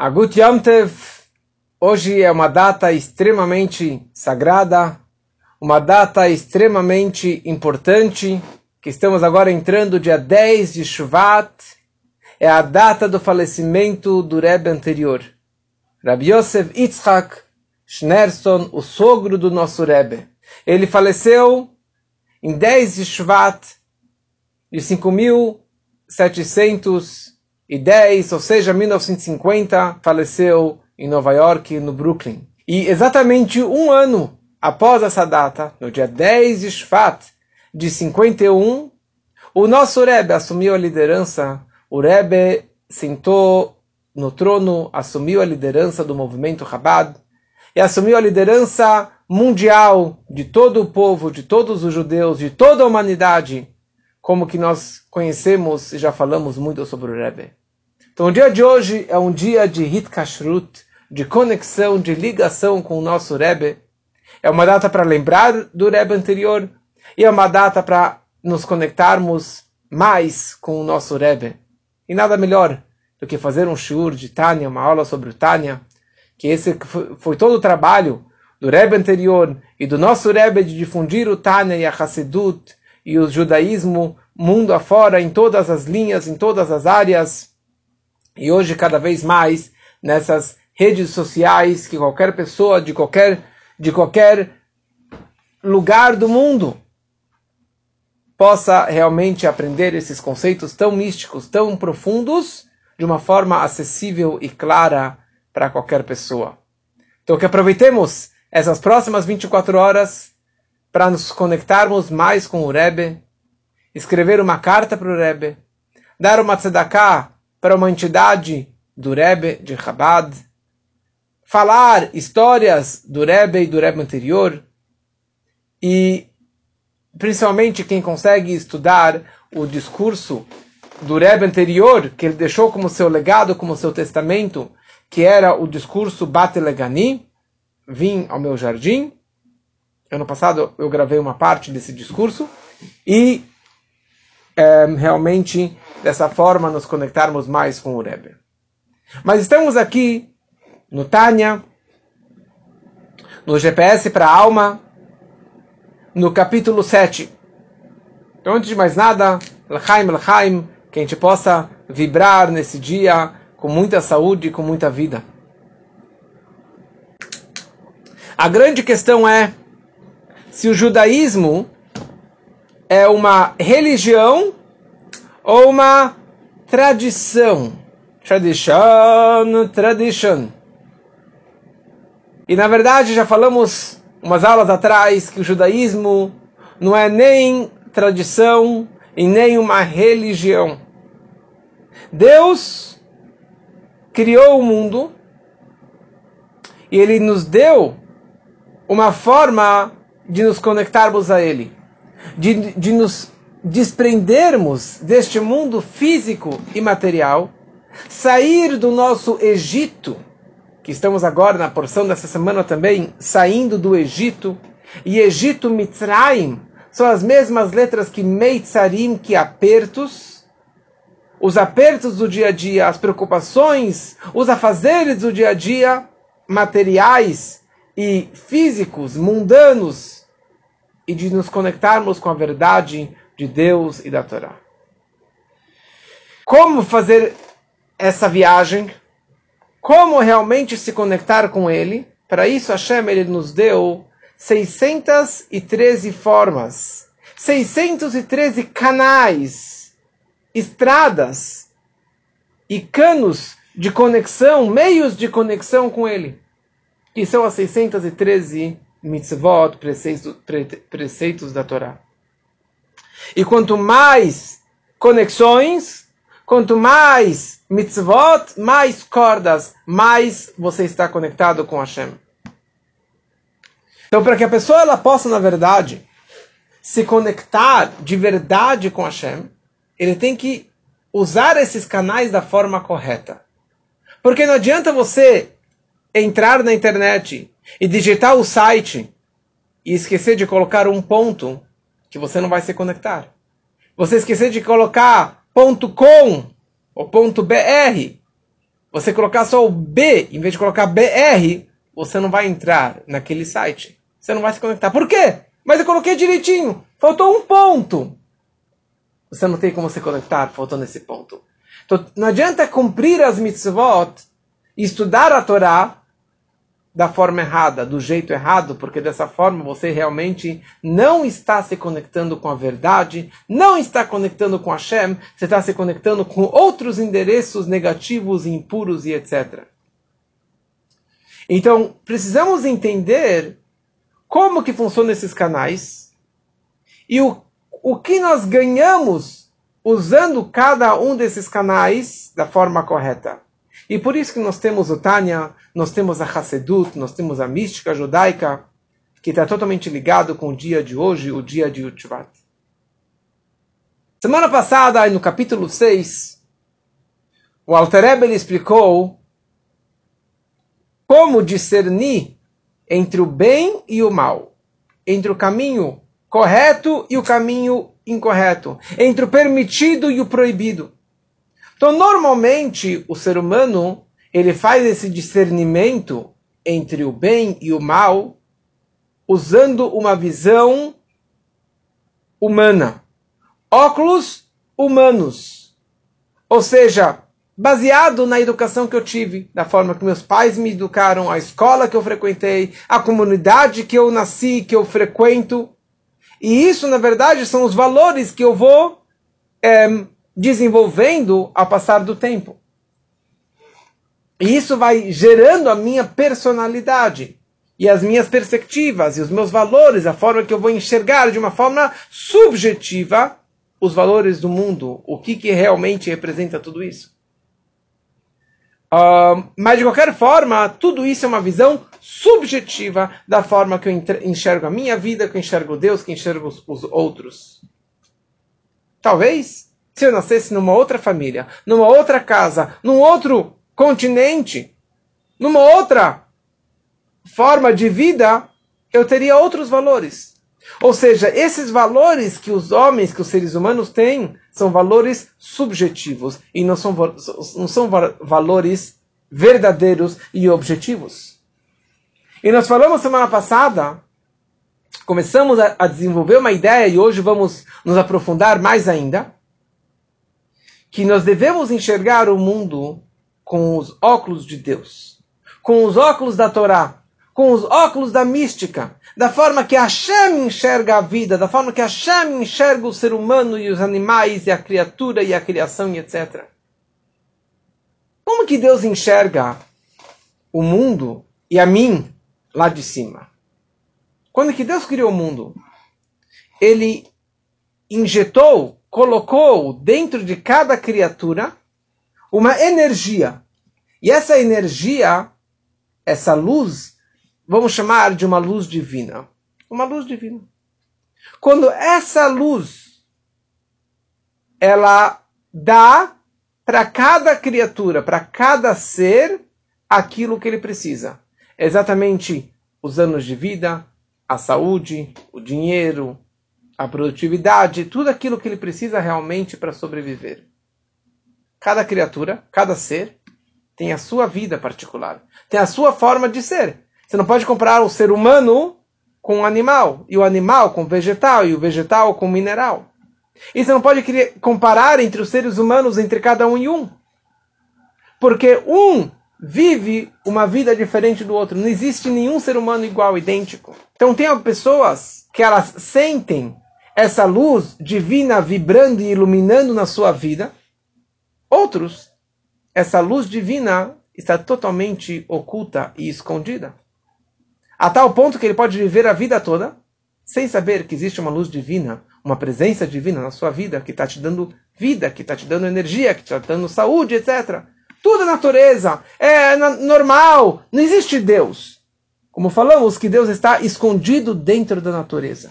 Agut Yom Tev, hoje é uma data extremamente sagrada, uma data extremamente importante, que estamos agora entrando dia 10 de Shvat, é a data do falecimento do Rebbe anterior, Rabbi Yosef Yitzhak Schneerson, o sogro do nosso Rebbe. Ele faleceu em 10 de Shvat de 5.700 e 10, ou seja, 1950, faleceu em Nova York, no Brooklyn. E exatamente um ano após essa data, no dia 10 de Shvat de 51, o nosso Rebbe assumiu a liderança. O Rebbe sentou no trono, assumiu a liderança do movimento Chabad e assumiu a liderança mundial de todo o povo, de todos os judeus, de toda a humanidade, como que nós conhecemos e já falamos muito sobre o Rebbe. Então o dia de hoje é um dia de Hitkashrut, de conexão, de ligação com o nosso Rebbe. É uma data para lembrar do Rebbe anterior e é uma data para nos conectarmos mais com o nosso Rebbe. E nada melhor do que fazer um shiur de Tânia, uma aula sobre o Tânia, que esse foi todo o trabalho do Rebbe anterior e do nosso Rebbe de difundir o Tânia e a Hassidut e o judaísmo mundo afora em todas as linhas, em todas as áreas. E hoje, cada vez mais, nessas redes sociais, que qualquer pessoa de qualquer, de qualquer lugar do mundo possa realmente aprender esses conceitos tão místicos, tão profundos, de uma forma acessível e clara para qualquer pessoa. Então, que aproveitemos essas próximas 24 horas para nos conectarmos mais com o Rebbe, escrever uma carta para o Rebbe, dar uma tzedakah para uma entidade do Rebbe de Chabad, falar histórias do Rebbe e do Rebbe anterior, e principalmente quem consegue estudar o discurso do Rebbe anterior, que ele deixou como seu legado, como seu testamento, que era o discurso Batelegani, vim ao meu jardim. Ano passado eu gravei uma parte desse discurso e é, realmente dessa forma nos conectarmos mais com o Rebbe. Mas estamos aqui no Tânia, no GPS para a alma, no capítulo 7. Então, antes de mais nada, L'chaim, L'chaim, que a gente possa vibrar nesse dia com muita saúde e com muita vida. A grande questão é se o judaísmo é uma religião ou uma tradição. Tradition, tradition. E na verdade já falamos umas aulas atrás que o judaísmo não é nem tradição e nem uma religião. Deus criou o mundo e ele nos deu uma forma de nos conectarmos a ele, de, de nos desprendermos deste mundo físico e material, sair do nosso Egito, que estamos agora na porção dessa semana também, saindo do Egito, e Egito Mitzrayim são as mesmas letras que Meitzarim, que apertos, os apertos do dia a dia, as preocupações, os afazeres do dia a dia, materiais e físicos, mundanos, e de nos conectarmos com a verdade de Deus e da Torá. Como fazer essa viagem? Como realmente se conectar com Ele? Para isso, Hashem ele nos deu 613 formas, 613 canais, estradas e canos de conexão, meios de conexão com Ele, que são as 613 mitzvot, preceitos, preceitos da Torá. E quanto mais conexões, quanto mais mitzvot, mais cordas, mais você está conectado com Hashem. Então, para que a pessoa ela possa, na verdade, se conectar de verdade com Hashem, ele tem que usar esses canais da forma correta. Porque não adianta você entrar na internet e digitar o site e esquecer de colocar um ponto que você não vai se conectar. Você esquecer de colocar ponto .com ou ponto .br você colocar só o B, em vez de colocar BR, você não vai entrar naquele site. Você não vai se conectar. Por quê? Mas eu coloquei direitinho. Faltou um ponto. Você não tem como se conectar faltando esse ponto. Então, não adianta cumprir as mitzvot e estudar a Torá da forma errada, do jeito errado, porque dessa forma você realmente não está se conectando com a verdade, não está conectando com Hashem, você está se conectando com outros endereços negativos, impuros e etc. Então, precisamos entender como que funcionam esses canais e o, o que nós ganhamos usando cada um desses canais da forma correta. E por isso que nós temos o Tânia, nós temos a Hassedut, nós temos a mística judaica, que está totalmente ligado com o dia de hoje, o dia de Utvat. Semana passada, no capítulo 6, o Alter Rebbe explicou como discernir entre o bem e o mal, entre o caminho correto e o caminho incorreto, entre o permitido e o proibido. Então, normalmente, o ser humano ele faz esse discernimento entre o bem e o mal usando uma visão humana, óculos humanos, ou seja, baseado na educação que eu tive, da forma que meus pais me educaram, a escola que eu frequentei, a comunidade que eu nasci, que eu frequento. E isso, na verdade, são os valores que eu vou é, desenvolvendo ao passar do tempo. E isso vai gerando a minha personalidade e as minhas perspectivas e os meus valores, a forma que eu vou enxergar de uma forma subjetiva os valores do mundo, o que, que realmente representa tudo isso. Uh, mas de qualquer forma, tudo isso é uma visão subjetiva da forma que eu enxergo a minha vida, que eu enxergo Deus, que eu enxergo os, os outros. Talvez se eu nascesse numa outra família, numa outra casa, num outro continente, numa outra forma de vida, eu teria outros valores. Ou seja, esses valores que os homens, que os seres humanos têm, são valores subjetivos e não são, não são valores verdadeiros e objetivos. E nós falamos semana passada, começamos a, a desenvolver uma ideia e hoje vamos nos aprofundar mais ainda que nós devemos enxergar o mundo com os óculos de Deus, com os óculos da Torá, com os óculos da mística, da forma que Hashem enxerga a vida, da forma que Hashem enxerga o ser humano e os animais e a criatura e a criação e etc. Como que Deus enxerga o mundo e a mim lá de cima? Quando que Deus criou o mundo, ele injetou colocou dentro de cada criatura uma energia. E essa energia, essa luz, vamos chamar de uma luz divina. Uma luz divina. Quando essa luz ela dá para cada criatura, para cada ser, aquilo que ele precisa. Exatamente os anos de vida, a saúde, o dinheiro, a produtividade, tudo aquilo que ele precisa realmente para sobreviver. Cada criatura, cada ser, tem a sua vida particular, tem a sua forma de ser. Você não pode comparar o ser humano com o animal, e o animal com o vegetal, e o vegetal com o mineral. E você não pode comparar entre os seres humanos, entre cada um e um. Porque um vive uma vida diferente do outro. Não existe nenhum ser humano igual, idêntico. Então tem pessoas que elas sentem essa luz divina vibrando e iluminando na sua vida. Outros, essa luz divina está totalmente oculta e escondida. A tal ponto que ele pode viver a vida toda sem saber que existe uma luz divina, uma presença divina na sua vida que está te dando vida, que está te dando energia, que está te dando saúde, etc. Tudo é natureza, é normal, não existe Deus. Como falamos, que Deus está escondido dentro da natureza.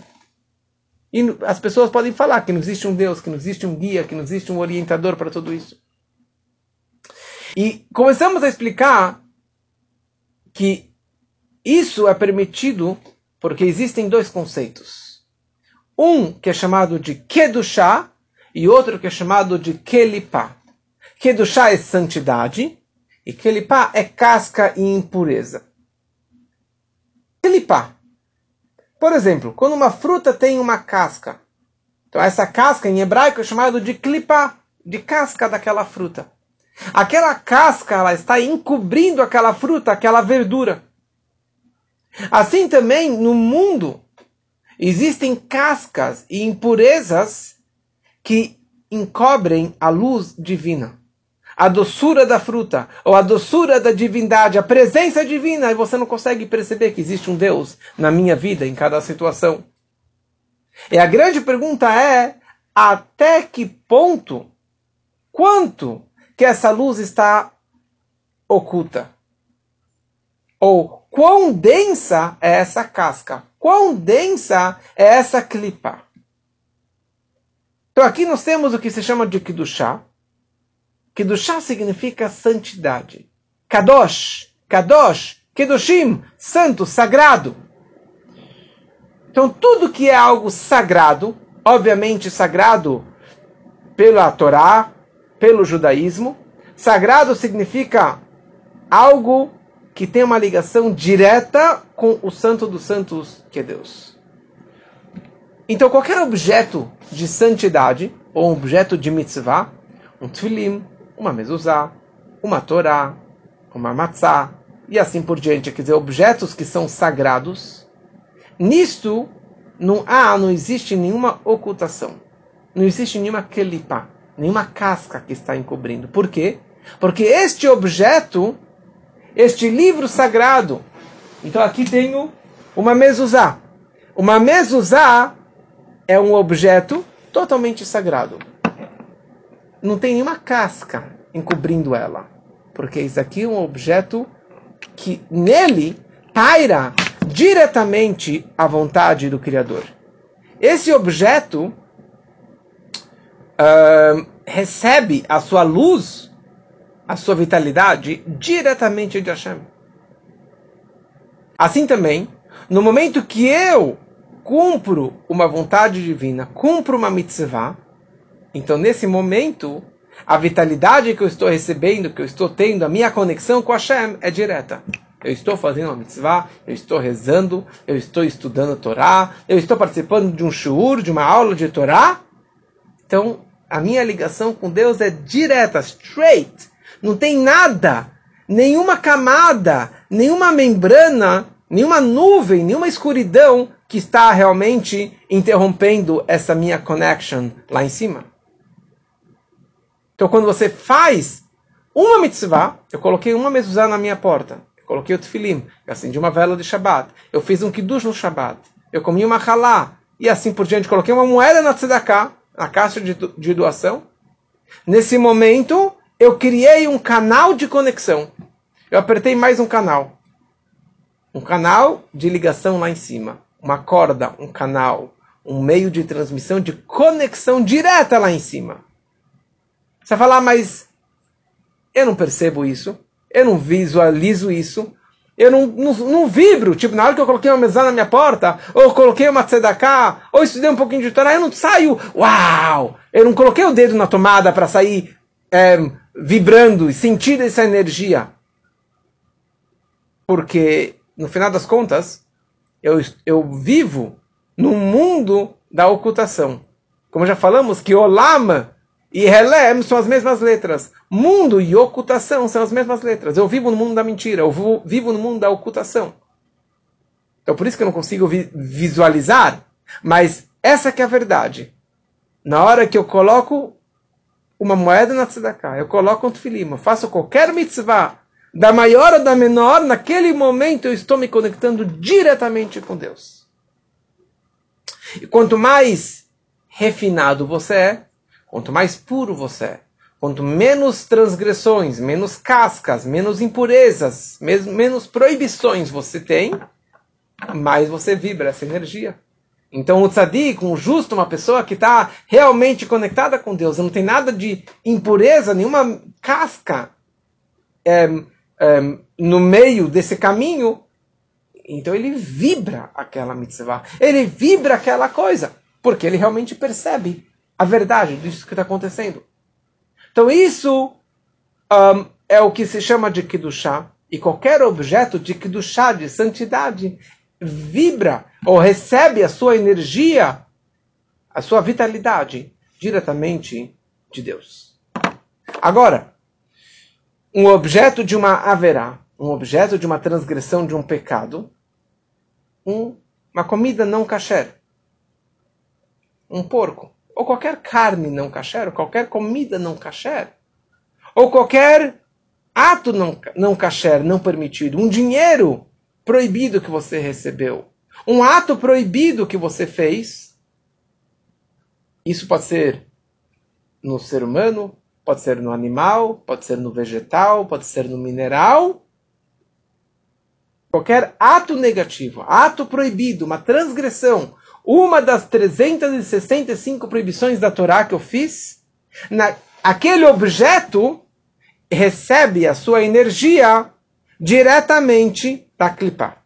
E as pessoas podem falar que não existe um Deus, que não existe um guia, que não existe um orientador para tudo isso. E começamos a explicar que isso é permitido porque existem dois conceitos. Um que é chamado de Kedushá e outro que é chamado de Kelipá. Kedushá é santidade E kelipá é casca e impureza. Kelipá. Por exemplo, quando uma fruta tem uma casca, então essa casca em hebraico é chamada de klipá, de casca daquela fruta. Aquela casca ela está encobrindo aquela fruta, aquela verdura. Assim também no mundo existem cascas e impurezas que encobrem a luz divina. A doçura da fruta, ou a doçura da divindade, a presença divina, e você não consegue perceber que existe um Deus na minha vida, em cada situação. E a grande pergunta é: até que ponto, quanto que essa luz está oculta? Ou quão densa é essa casca? Quão densa é essa clipa? Então aqui nós temos o que se chama de Kiddushá. Kiddushá significa santidade. Kadosh, Kadosh, Kiddushim, santo, sagrado. Então tudo que é algo sagrado, obviamente sagrado pela Torá, pelo judaísmo, sagrado significa algo que tem uma ligação direta com o santo dos santos, que é Deus. Então, qualquer objeto de santidade, ou um objeto de mitzvah, um tfilim, uma mezuzá, uma torá, uma matzá, e assim por diante, quer dizer, objetos que são sagrados, nisto não há, não existe nenhuma ocultação, não existe nenhuma kelipá, nenhuma casca que está encobrindo. Por quê? Porque este objeto este livro sagrado. Então aqui tenho uma mezuzá. Uma mezuzá é um objeto totalmente sagrado. Não tem nenhuma casca encobrindo ela. Porque isso aqui é um objeto que nele paira diretamente a vontade do Criador. Esse objeto uh, recebe a sua luz a sua vitalidade diretamente de Hashem. Assim também, no momento que eu cumpro uma vontade divina, cumpro uma mitzvah, então nesse momento, a vitalidade que eu estou recebendo, que eu estou tendo, a minha conexão com Hashem é direta. Eu estou fazendo uma mitzvah, eu estou rezando, eu estou estudando a Torá, eu estou participando de um shiur, de uma aula de Torá. Então, a minha ligação com Deus é direta, straight. Não tem nada, nenhuma camada, nenhuma membrana, nenhuma nuvem, nenhuma escuridão que está realmente interrompendo essa minha connection lá em cima. Então, quando você faz uma mitzvah, eu coloquei uma mezuzá na minha porta, eu coloquei o tefilim, eu acendi uma vela de Shabbat, eu fiz um kiddush no Shabbat, eu comi uma halá, e assim por diante, coloquei uma moeda na tzedakah, na caixa de, de doação. Nesse momento, eu criei um canal de conexão. Eu apertei mais um canal. Um canal de ligação lá em cima. Uma corda, um canal, um meio de transmissão de conexão direta lá em cima. Você vai falar, mas eu não percebo isso, eu não visualizo isso, eu não, não, não, vibro. Tipo, na hora que eu coloquei uma mesa na minha porta, ou coloquei uma tzedakah, ou estudei um pouquinho de Torá, eu não saio, uau! Eu não coloquei o dedo na tomada para sair é, vibrando e sentir essa energia. Porque, no final das contas, eu, eu vivo no mundo da ocultação. Como já falamos, que Olam e Helem são as mesmas letras. Mundo e ocultação são as mesmas letras. Eu vivo no mundo da mentira, eu vivo no mundo da ocultação. Então por isso que eu não consigo vi visualizar, mas essa que é a verdade. Na hora que eu coloco uma moeda na tzedakah, eu coloco um tefilim, eu faço qualquer mitzvah, da maior ou da menor, naquele momento eu estou me conectando diretamente com Deus. E quanto mais refinado você é, quanto mais puro você é, quanto menos transgressões, menos cascas, menos impurezas, menos proibições você tem, mais você vibra essa energia. Então o tzadik, um justo, uma pessoa que está realmente conectada com Deus, não tem nada de impureza, nenhuma casca é, é, no meio desse caminho, então ele vibra aquela mitzvah, ele vibra aquela coisa, porque ele realmente percebe a verdade disso que está acontecendo. Então isso um, é o que se chama de Kiddushá, e qualquer objeto de Kiddushá, de santidade, vibra ou recebe a sua energia, a sua vitalidade, diretamente de Deus. Agora, um objeto de uma haverá, um objeto de uma transgressão de um pecado, um, uma comida não kasher, um porco, ou qualquer carne não kasher, ou qualquer comida não kasher, ou qualquer ato não, não kasher, não permitido, um dinheiro proibido que você recebeu, um ato proibido que você fez, isso pode ser no ser humano, pode ser no animal, pode ser no vegetal, pode ser no mineral. Qualquer ato negativo, ato proibido, uma transgressão, uma das 365 proibições da Torá que eu fiz, na, aquele objeto recebe a sua energia diretamente da clipa.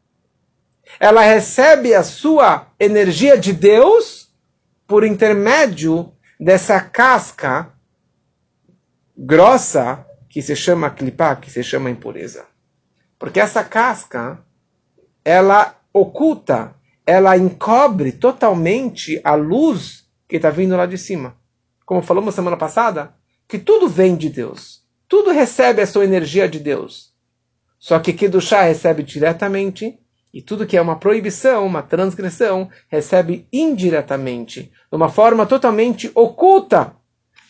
Ela recebe a sua energia de Deus por intermédio dessa casca grossa que se chama clipa, que se chama impureza. Porque essa casca, ela oculta, ela encobre totalmente a luz que está vindo lá de cima. Como falamos semana passada, que tudo vem de Deus. Tudo recebe a sua energia de Deus. Só que Kedushá recebe diretamente, e tudo que é uma proibição, uma transgressão, recebe indiretamente, de uma forma totalmente oculta.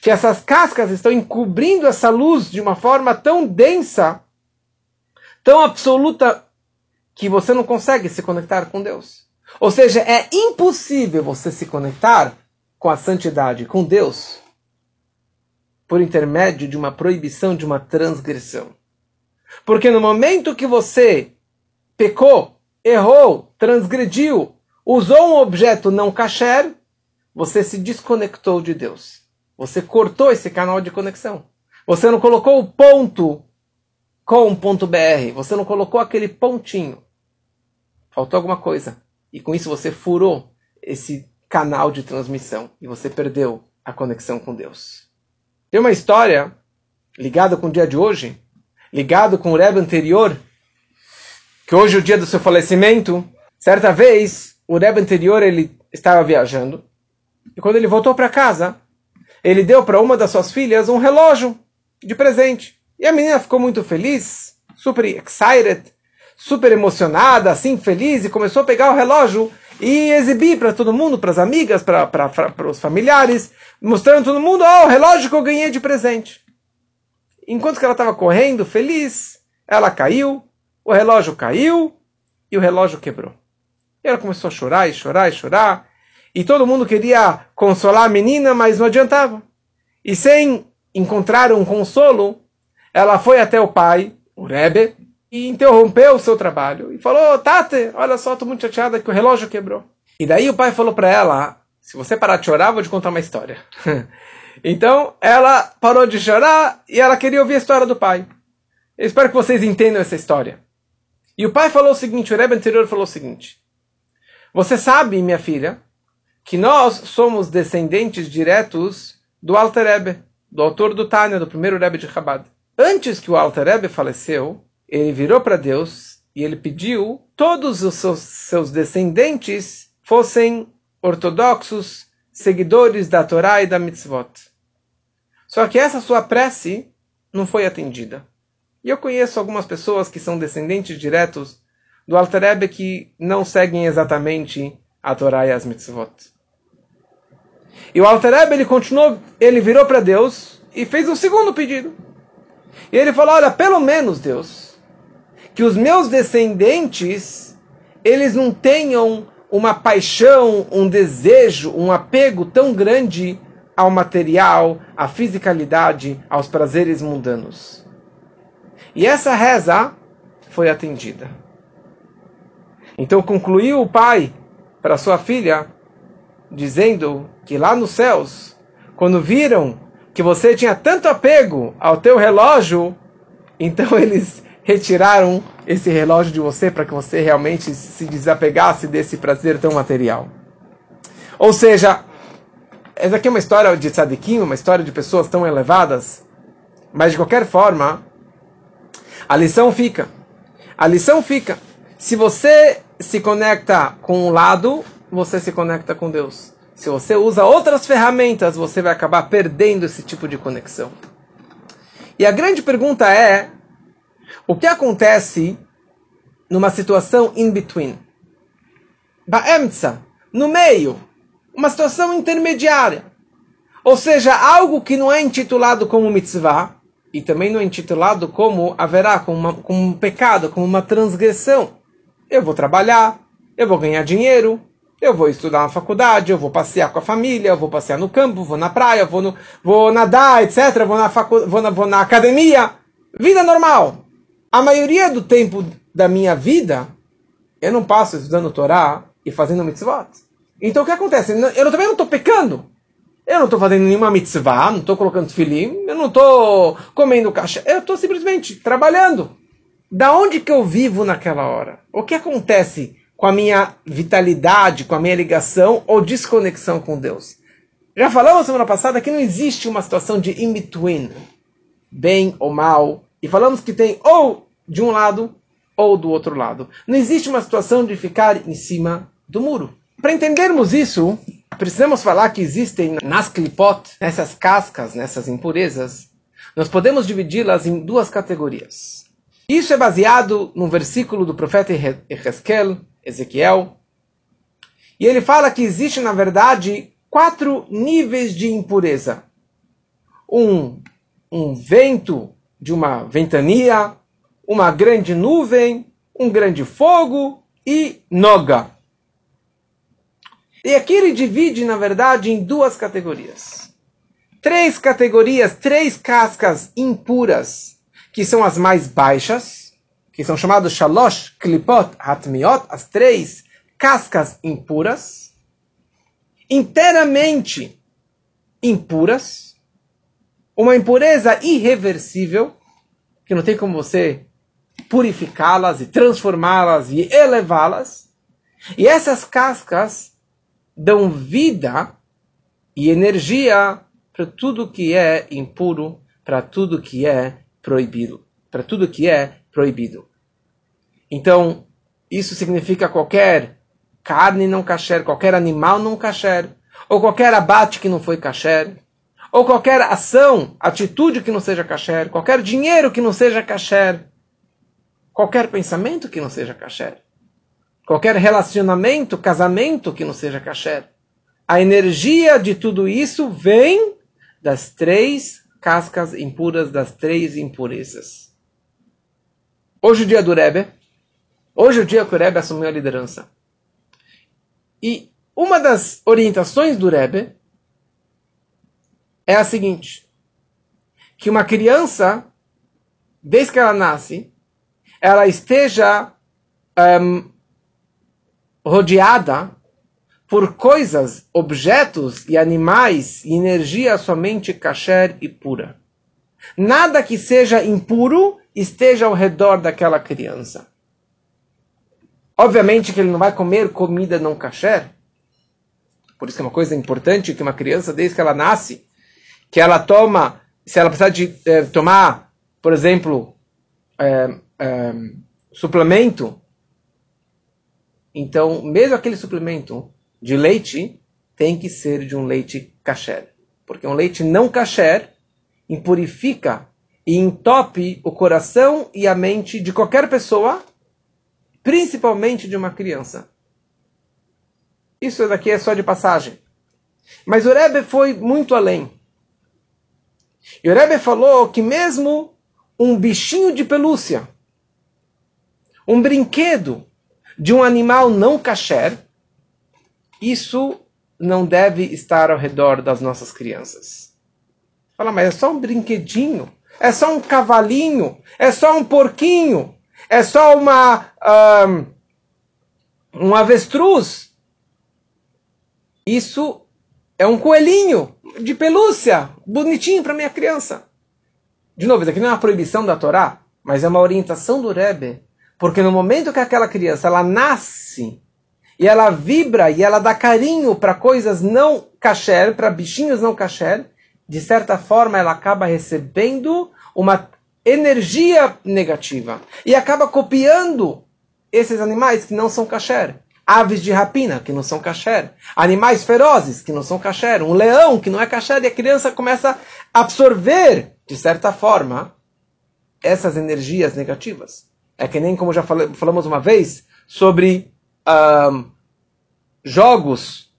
Que essas cascas estão encobrindo essa luz de uma forma tão densa, tão absoluta, que você não consegue se conectar com Deus. Ou seja, é impossível você se conectar com a santidade, com Deus, por intermédio de uma proibição, de uma transgressão. Porque no momento que você pecou, errou, transgrediu, usou um objeto não kasher, você se desconectou de Deus. Você cortou esse canal de conexão. Você não colocou o ponto com ponto .br, você não colocou aquele pontinho. Faltou alguma coisa. E com isso você furou esse canal de transmissão e você perdeu a conexão com Deus. Tem uma história ligada com o dia de hoje, ligado com o Rebbe anterior, que hoje é o dia do seu falecimento. Certa vez, o Rebbe anterior ele estava viajando e quando ele voltou para casa, ele deu para uma das suas filhas um relógio de presente. E a menina ficou muito feliz, super excited, super emocionada, assim feliz e começou a pegar o relógio e exibir para todo mundo, para as amigas, para os familiares, mostrando todo mundo, ó, oh, o relógio que eu ganhei de presente. Enquanto que ela estava correndo, feliz, ela caiu, o relógio caiu e o relógio quebrou. E ela começou a chorar e chorar e chorar. E todo mundo queria consolar a menina, mas não adiantava. E sem encontrar um consolo, ela foi até o pai, o Rebbe, e interrompeu o seu trabalho. E falou, Tate, olha só, estou muito chateada que o relógio quebrou. E daí o pai falou para ela, se você parar de chorar, vou te contar uma história. então, ela parou de chorar e ela queria ouvir a história do pai. Eu espero que vocês entendam essa história. E o pai falou o seguinte, o Rebbe anterior falou o seguinte. Você sabe, minha filha, que nós somos descendentes diretos do Alter Rebbe, do autor do Tânia, do primeiro Rebbe de Chabad. Antes que o Alter Rebbe faleceu, ele virou para Deus e ele pediu todos os seus, seus descendentes fossem ortodoxos, seguidores da Torá e da mitzvot. Só que essa sua prece não foi atendida. E eu conheço algumas pessoas que são descendentes diretos do Alter Rebbe que não seguem exatamente a Torá e as mitzvot. E o Alter Rebbe, ele continuou, ele virou para Deus e fez um segundo pedido. E ele falou: Olha, pelo menos, Deus, que os meus descendentes eles não tenham uma paixão, um desejo, um apego tão grande ao material, à fisicalidade, aos prazeres mundanos. E essa reza foi atendida. Então concluiu o pai para sua filha, dizendo que lá nos céus, quando viram que você tinha tanto apego ao teu relógio, então eles retiraram esse relógio de você para que você realmente se desapegasse desse prazer tão material. Ou seja, essa aqui é uma história de tzadikim, uma história de pessoas tão elevadas, mas de qualquer forma, A lição fica. A lição fica. Se você se conecta com um lado, você se conecta com Deus. Se você usa outras ferramentas, você vai acabar perdendo esse tipo de conexão. E a grande pergunta é: o que acontece numa situação in between? Ba'emtza, no meio, uma situação intermediária. Ou seja, algo que não é intitulado como mitzvah, e também não é intitulado como haverá, como, uma, como um pecado, como uma transgressão. Eu vou trabalhar, eu vou ganhar dinheiro, eu vou estudar na faculdade, eu vou passear com a família, eu vou passear no campo, vou na praia, vou, no, vou nadar, etc. Vou na, facu, vou, na, vou na academia. Vida normal. A maioria do tempo da minha vida, eu não passo estudando Torá e fazendo mitzvot. Então o que acontece? Eu também não estou pecando. Eu não estou fazendo nenhuma mitzvah, não estou colocando filim, eu não estou comendo caixa. Eu estou simplesmente trabalhando. Da onde que eu vivo naquela hora? O que acontece com a minha vitalidade, com a minha ligação ou desconexão com Deus? Já falamos semana passada que não existe uma situação de in-between, bem ou mal. E falamos que tem ou de um lado ou do outro lado. Não existe uma situação de ficar em cima do muro. Para entendermos isso, precisamos falar que existem nas klipot, nessas cascas, nessas impurezas, nós podemos dividi-las em duas categorias. Isso é baseado num versículo do profeta Ezequiel, Ezequiel, e ele fala que existe, na verdade, quatro níveis de impureza. Um, um vento de uma ventania, uma grande nuvem, um grande fogo e noga. E aqui ele divide, na verdade, em duas categorias. Três categorias, três cascas impuras, que são as mais baixas, que são chamadas shalosh, klipot, hatmiot, as três cascas impuras, inteiramente impuras, uma impureza irreversível, que não tem como você purificá-las e transformá-las e elevá-las. E essas cascas dão vida e energia para tudo que é impuro, para tudo que é proibido, para tudo que é proibido. Então, isso significa qualquer carne não kasher, qualquer animal não kasher, ou qualquer abate que não foi kasher, ou qualquer ação, atitude que não seja kasher, qualquer dinheiro que não seja kasher, qualquer pensamento que não seja kasher qualquer relacionamento, casamento que não seja kasher. A energia de tudo isso vem das três cascas impuras, das três impurezas. Hoje é o dia do Rebbe. Hoje é o dia que o Rebbe assumiu a liderança. E uma das orientações do Rebbe é a seguinte: que uma criança, desde que ela nasce, ela esteja um, rodeada por coisas, objetos e animais e energia somente kasher e pura. Nada que seja impuro esteja ao redor daquela criança. Obviamente que ele não vai comer comida não kasher. Por isso que é uma coisa importante que uma criança, desde que ela nasce, que ela toma, se ela precisar de eh, tomar, por exemplo, eh, eh, suplemento, então, mesmo aquele suplemento de leite tem que ser de um leite kasher. Porque um leite não kasher impurifica e entope o coração e a mente de qualquer pessoa, principalmente de uma criança. Isso daqui é só de passagem. Mas o Rebbe foi muito além. E o Rebbe falou que mesmo um bichinho de pelúcia, um brinquedo, de um animal não kasher, isso não deve estar ao redor das nossas crianças. Fala, mas é só um brinquedinho, é só um cavalinho, é só um porquinho, é só uma um, um avestruz. Isso é um coelhinho de pelúcia, bonitinho para minha criança. De novo, isso aqui não é uma proibição da Torá, mas é uma orientação do Rebbe porque no momento que aquela criança ela nasce e ela vibra e ela dá carinho para coisas não kasher, para bichinhos não kasher, de certa forma ela acaba recebendo uma energia negativa e acaba copiando esses animais que não são kasher. Aves de rapina, que não são kasher. Animais ferozes, que não são kasher. Um leão, que não é kasher. E a criança começa a absorver, de certa forma, essas energias negativas. É que nem como já falamos uma vez sobre um, jogos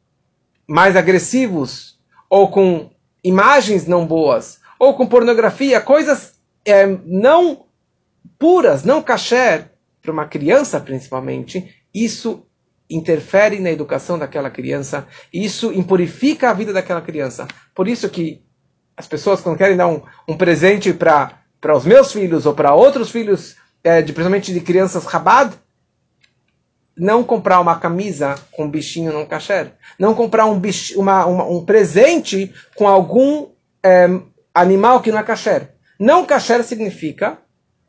mais agressivos ou com imagens não boas ou com pornografia, coisas é, não puras, não kasher, para uma criança principalmente, isso interfere na educação daquela criança, isso impurifica a vida daquela criança. Por isso que as pessoas, quando querem dar um, um presente para os meus filhos ou para outros filhos, é, de, principalmente de crianças rabad, não comprar uma camisa com bichinho não kasher. Não comprar um, bich, uma, uma, um presente com algum é, animal que não é kasher. Não kasher significa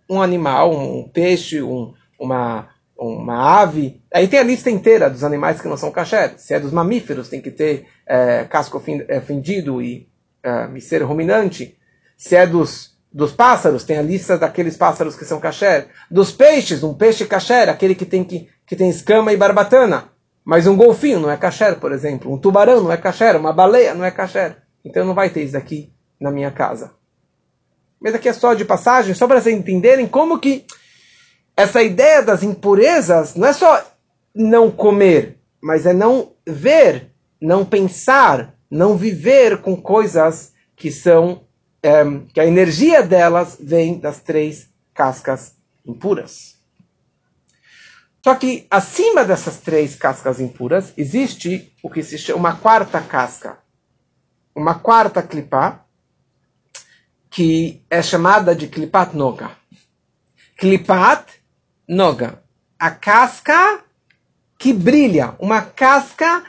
um animal, um peixe, um, uma, uma ave. Aí tem a lista inteira dos animais que não são kasher. Se é dos mamíferos, tem que ter é, casco é, fendido e é, ser ruminante. Se é dos, dos pássaros, tem a lista daqueles pássaros que são kasher. Dos peixes, um peixe kasher, aquele que tem, que, que tem escama e barbatana. Mas um golfinho não é kasher, por exemplo. Um tubarão não é kasher. Uma baleia não é kasher. Então não vai ter isso aqui na minha casa. Mas aqui é só de passagem, só para vocês entenderem como que essa ideia das impurezas não é só não comer, mas é não ver, não pensar, não viver com coisas que são é, que a energia delas vem das três cascas impuras. Só que acima dessas três cascas impuras existe o que se chama uma quarta casca, uma quarta clipá, que é chamada de Klipat Noga. Klipat Noga. A casca que brilha. Uma casca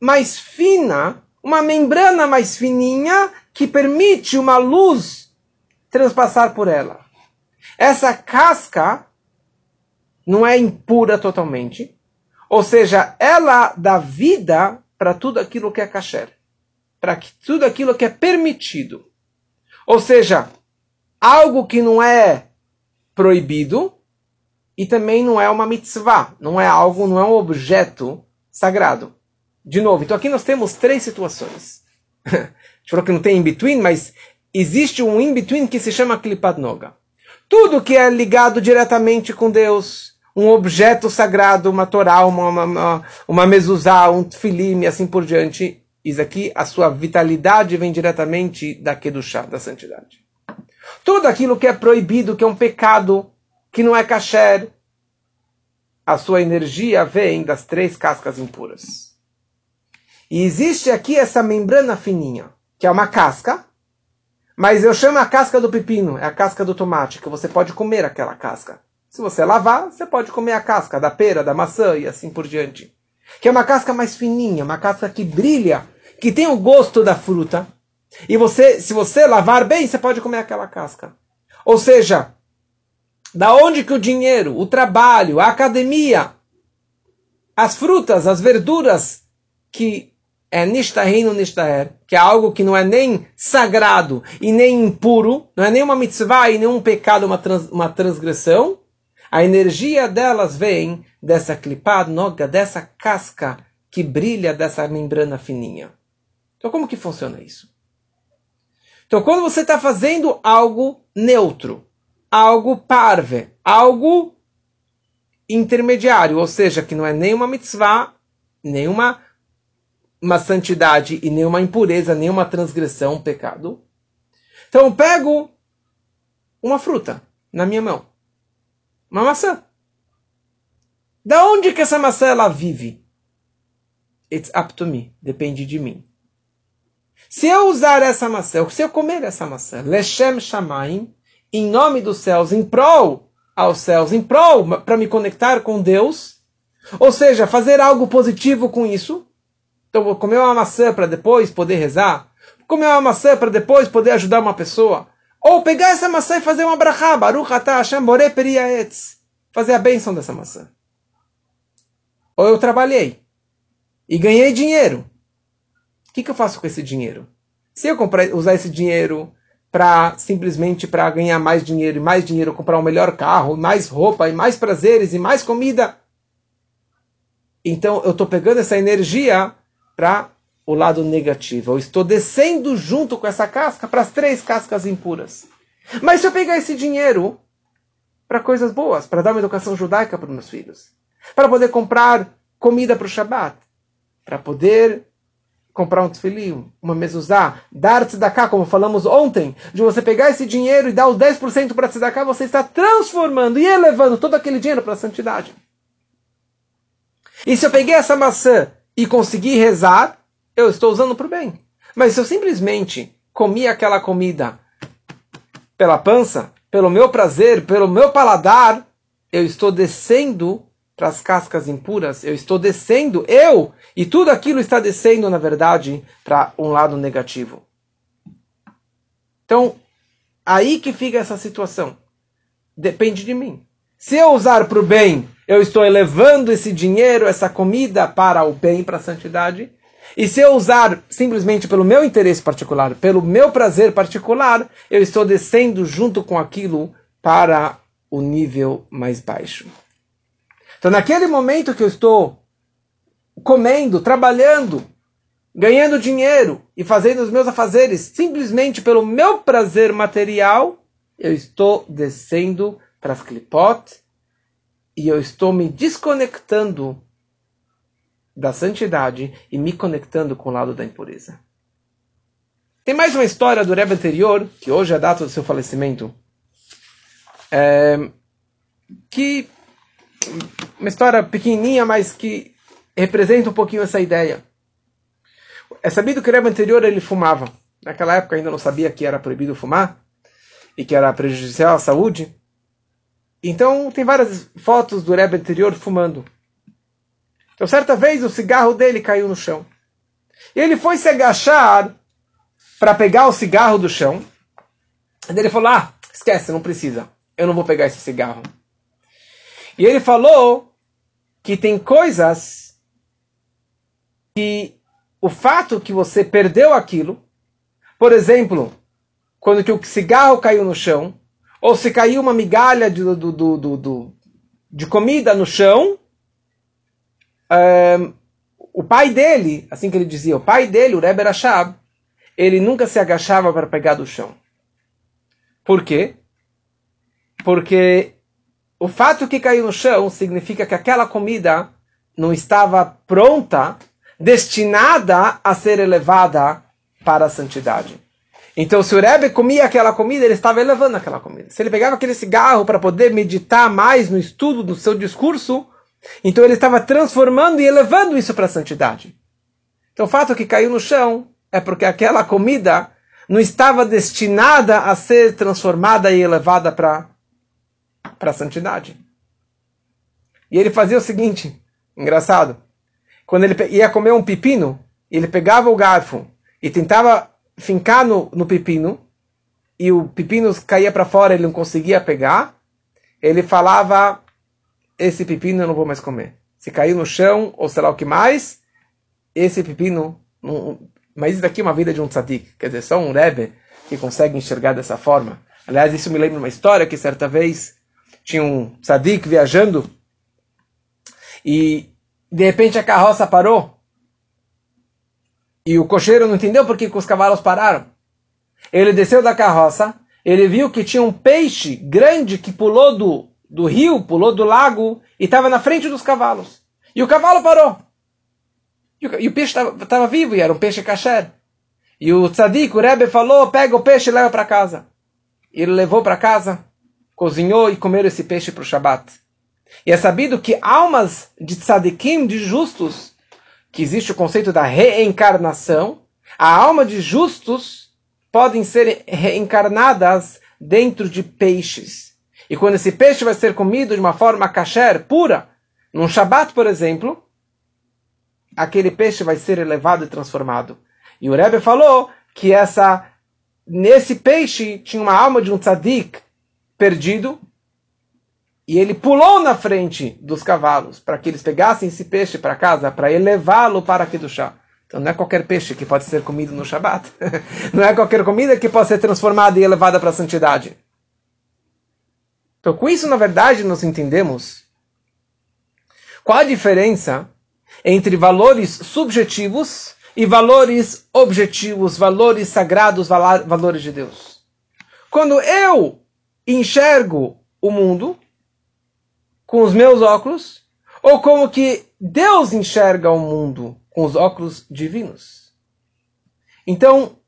mais fina, uma membrana mais fininha que permite uma luz transpassar por ela. Essa casca não é impura totalmente. Ou seja, ela dá vida para tudo aquilo que é kasher. Para tudo aquilo que é permitido. Ou seja, algo que não é proibido e também não é uma mitzvah, não é algo, não é um objeto sagrado. De novo, então aqui nós temos três situações. A gente falou que não tem in-between, mas existe um in-between que se chama Klipat Noga. Tudo que é ligado diretamente com Deus, um objeto sagrado, uma Torá, uma, uma, uma mezuzá, um tefilim e assim por diante, isso aqui, a sua vitalidade vem diretamente da Kedushá, da santidade. Tudo aquilo que é proibido, que é um pecado, que não é kasher, a sua energia vem das três cascas impuras. E existe aqui essa membrana fininha, que é uma casca, mas eu chamo a casca do pepino, é a casca do tomate, que você pode comer aquela casca. Se você lavar, você pode comer a casca da pera, da maçã e assim por diante. Que é uma casca mais fininha, uma casca que brilha que tem o gosto da fruta, e você, se você lavar bem, você pode comer aquela casca. Ou seja, da onde que o dinheiro, o trabalho, a academia, as frutas, as verduras que é nishtahin ou nishtaher, que é algo que não é nem sagrado e nem impuro, não é nem uma mitzvah e nem um pecado, uma, trans, uma transgressão, a energia delas vem dessa clipad noga, dessa casca que brilha dessa membrana fininha. Então, como que funciona isso? Então, quando você está fazendo algo neutro, algo parve, algo intermediário, ou seja, que não é nenhuma mitzvah, nenhuma uma santidade e nenhuma impureza, nenhuma transgressão, um pecado. Então eu pego uma fruta na minha mão, uma maçã. Da onde que essa maçã ela vive? It's up to me, depende de mim. Se eu usar essa maçã, se eu comer essa maçã, Leshem Shamaim, em nome dos céus, em prol aos céus, em prol para me conectar com Deus, ou seja, fazer algo positivo com isso. Então, vou comer uma maçã para depois poder rezar, comer uma maçã para depois poder ajudar uma pessoa, ou pegar essa maçã e fazer uma brachá, Baruch atah fazer a bênção dessa maçã. Ou eu trabalhei e ganhei dinheiro que, que eu faço com esse dinheiro? Se eu comprar, usar esse dinheiro para simplesmente para ganhar mais dinheiro e mais dinheiro, comprar um melhor carro, mais roupa e mais prazeres e mais comida. Então eu estou pegando essa energia para o lado negativo. Eu estou descendo junto com essa casca para as três cascas impuras. Mas se eu pegar esse dinheiro para coisas boas, para dar uma educação judaica para meus filhos, para poder comprar comida para o Shabat, para poder comprar um tefilim, uma mezuzá, dar tzedakah, como falamos ontem, de você pegar esse dinheiro e dar os 10% para tzedakah, você está transformando e elevando todo aquele dinheiro para a santidade. E se eu peguei essa maçã e consegui rezar, eu estou usando para o bem. Mas se eu simplesmente comi aquela comida pela pança, pelo meu prazer, pelo meu paladar, eu estou descendo para as cascas impuras, eu estou descendo, eu, e tudo aquilo está descendo, na verdade, para um lado negativo. Então, aí que fica essa situação. Depende de mim. Se eu usar para o bem, eu estou elevando esse dinheiro, essa comida para o bem, para a santidade. E se eu usar simplesmente pelo meu interesse particular, pelo meu prazer particular, eu estou descendo junto com aquilo para o nível mais baixo. Então, naquele momento que eu estou comendo, trabalhando, ganhando dinheiro e fazendo os meus afazeres simplesmente pelo meu prazer material, eu estou descendo para as clipot e eu estou me desconectando da santidade e me conectando com o lado da impureza. Tem mais uma história do Rebbe anterior, que hoje é a data do seu falecimento, é, que uma história pequenininha, mas que representa um pouquinho essa ideia. É sabido que o Rebbe anterior ele fumava. Naquela época ainda não sabia que era proibido fumar e que era prejudicial à saúde. Então tem várias fotos do Rebbe anterior fumando. Então certa vez o cigarro dele caiu no chão. E ele foi se agachar para pegar o cigarro do chão. E ele falou: Ah, esquece, não precisa. Eu não vou pegar esse cigarro. E ele falou que tem coisas que o fato que você perdeu aquilo, por exemplo, quando que o cigarro caiu no chão, ou se caiu uma migalha de, do, do, do, de comida no chão, o pai dele, assim que ele dizia, o pai dele, o Rebbe Rashab, ele nunca se agachava para pegar do chão. Por quê? Porque o fato que caiu no chão significa que aquela comida não estava pronta, destinada a ser elevada para a santidade. Então, se o Rebbe comia aquela comida, ele estava elevando aquela comida. Se ele pegava aquele cigarro para poder meditar mais no estudo, no seu discurso, então ele estava transformando e elevando isso para a santidade. Então, o fato que caiu no chão é porque aquela comida não estava destinada a ser transformada e elevada para para a santidade. E ele fazia o seguinte, engraçado, quando ele ia comer um pepino, ele pegava o garfo e tentava fincar no, no pepino, e o pepino caía para fora, ele não conseguia pegar, ele falava, esse pepino eu não vou mais comer. Se caiu no chão, ou sei lá o que mais, esse pepino, não, mas isso daqui é uma vida de um tzadik, quer dizer, só um rebbe que consegue enxergar dessa forma. Aliás, isso me lembra uma história que certa vez tinha um tzadik viajando e de repente a carroça parou e o cocheiro não entendeu por que os cavalos pararam. Ele desceu da carroça, ele viu que tinha um peixe grande que pulou do, do rio, pulou do lago e estava na frente dos cavalos. E o cavalo parou. E o, e o peixe estava vivo e era um peixe kasher. E o tzadik, o Rebbe, falou: pega o peixe e leva para casa. Ele levou para casa cozinhou e comeram esse peixe para o Shabat. E é sabido que almas de tzadikim, de justos, que existe o conceito da reencarnação, a alma de justos podem ser reencarnadas dentro de peixes. E quando esse peixe vai ser comido de uma forma kasher, pura, num Shabat, por exemplo, aquele peixe vai ser elevado e transformado. E o Rebbe falou que essa nesse peixe tinha uma alma de um tzadik, perdido e ele pulou na frente dos cavalos para que eles pegassem esse peixe para casa para elevá-lo para Kedushá. Então não é qualquer peixe que pode ser comido no Shabat. não é qualquer comida que pode ser transformada e elevada para a santidade. Então com isso, na verdade, nós entendemos qual a diferença entre valores subjetivos e valores objetivos, valores sagrados, valores de Deus. Quando eu enxergo o mundo com os meus óculos, ou como que Deus enxerga o mundo com os óculos divinos. Então,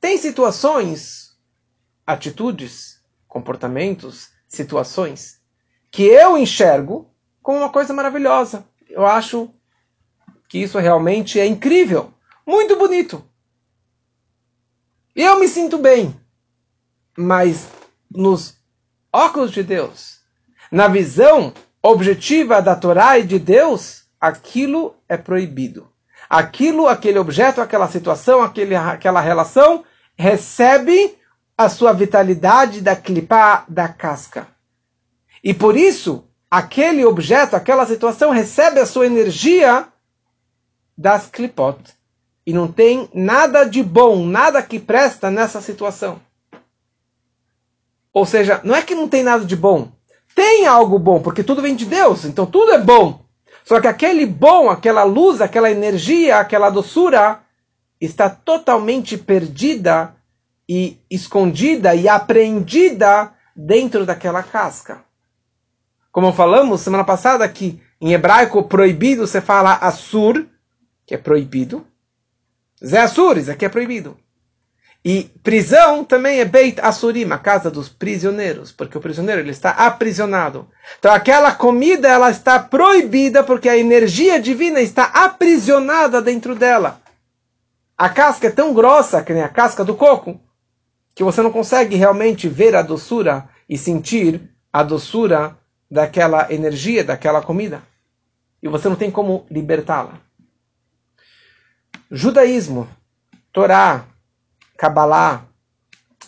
tem situações, atitudes, comportamentos, situações que eu enxergo como uma coisa maravilhosa. Eu acho que isso realmente é incrível muito bonito. Eu me sinto bem. Mas nos óculos de Deus, na visão objetiva da Torá e de Deus, aquilo é proibido. Aquilo, aquele objeto, aquela situação, aquele, aquela relação recebe a sua vitalidade da clipa da casca. E por isso, aquele objeto, aquela situação recebe a sua energia das clipot e não tem nada de bom, nada que presta nessa situação. Ou seja, não é que não tem nada de bom. Tem algo bom, porque tudo vem de Deus, então tudo é bom. Só que aquele bom, aquela luz, aquela energia, aquela doçura está totalmente perdida e escondida e apreendida dentro daquela casca. Como falamos semana passada que em hebraico proibido você fala assur, que é proibido, Zé Assures, aqui é proibido. E prisão também é Beit Assurim, a casa dos prisioneiros, porque o prisioneiro ele está aprisionado. Então aquela comida ela está proibida porque a energia divina está aprisionada dentro dela. A casca é tão grossa, que nem a casca do coco, que você não consegue realmente ver a doçura e sentir a doçura daquela energia, daquela comida. E você não tem como libertá-la. Judaísmo, Torá, Kabbalah,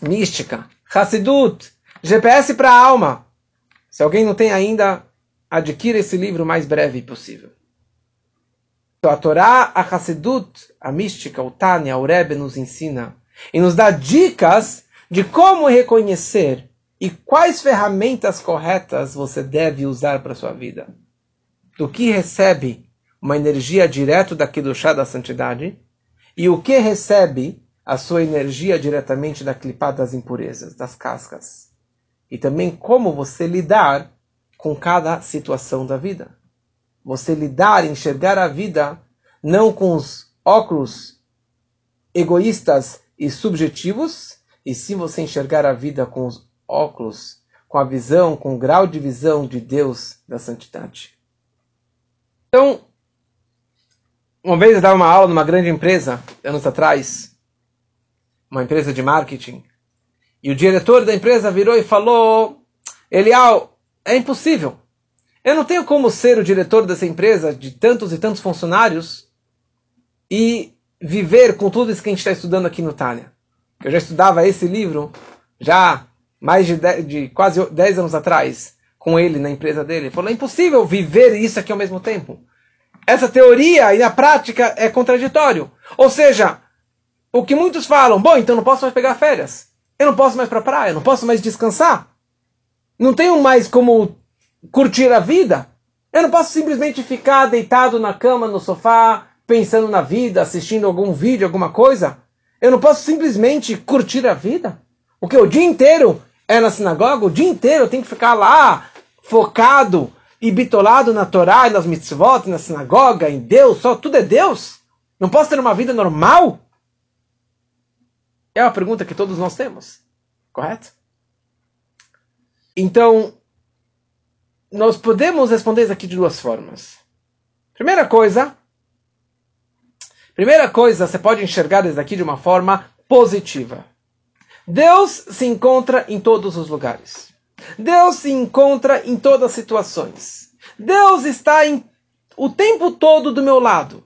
mística, Hassidut, GPS para a alma. Se alguém não tem ainda, adquira esse livro o mais breve possível. Então, a Torá, a Hassidut, a mística, o Tânia, o Rebbe nos ensina e nos dá dicas de como reconhecer e quais ferramentas corretas você deve usar para sua vida. Do que recebe uma energia direto daquilo chá da santidade, e o que recebe a sua energia diretamente da clipada das impurezas, das cascas. E também como você lidar com cada situação da vida. Você lidar, enxergar a vida não com os óculos egoístas e subjetivos, e sim você enxergar a vida com os óculos, com a visão, com o grau de visão de Deus da santidade. Então, uma vez eu dava uma aula numa grande empresa, anos atrás, uma empresa de marketing, e o diretor da empresa virou e falou: Elial, é impossível. Eu não tenho como ser o diretor dessa empresa de tantos e tantos funcionários e viver com tudo isso que a gente está estudando aqui no Tânia. Eu já estudava esse livro já mais de, dez, de quase 10 anos atrás com ele na empresa dele. Ele falou: é impossível viver isso aqui ao mesmo tempo essa teoria e na prática é contraditório. Ou seja, o que muitos falam, bom, então não posso mais pegar férias. Eu não posso mais para praia, não posso mais descansar. Não tenho mais como curtir a vida. Eu não posso simplesmente ficar deitado na cama, no sofá, pensando na vida, assistindo algum vídeo, alguma coisa. Eu não posso simplesmente curtir a vida. Porque o dia inteiro é na sinagoga, o dia inteiro eu tenho que ficar lá, focado, e bitolado na Torá e nas mitzvot, na sinagoga, em Deus, só tudo é Deus? Não posso ter uma vida normal? É uma pergunta que todos nós temos, correto? Então, nós podemos responder isso aqui de duas formas. Primeira coisa, primeira coisa, você pode enxergar isso aqui de uma forma positiva. Deus se encontra em todos os lugares. Deus se encontra em todas as situações. Deus está em, o tempo todo do meu lado.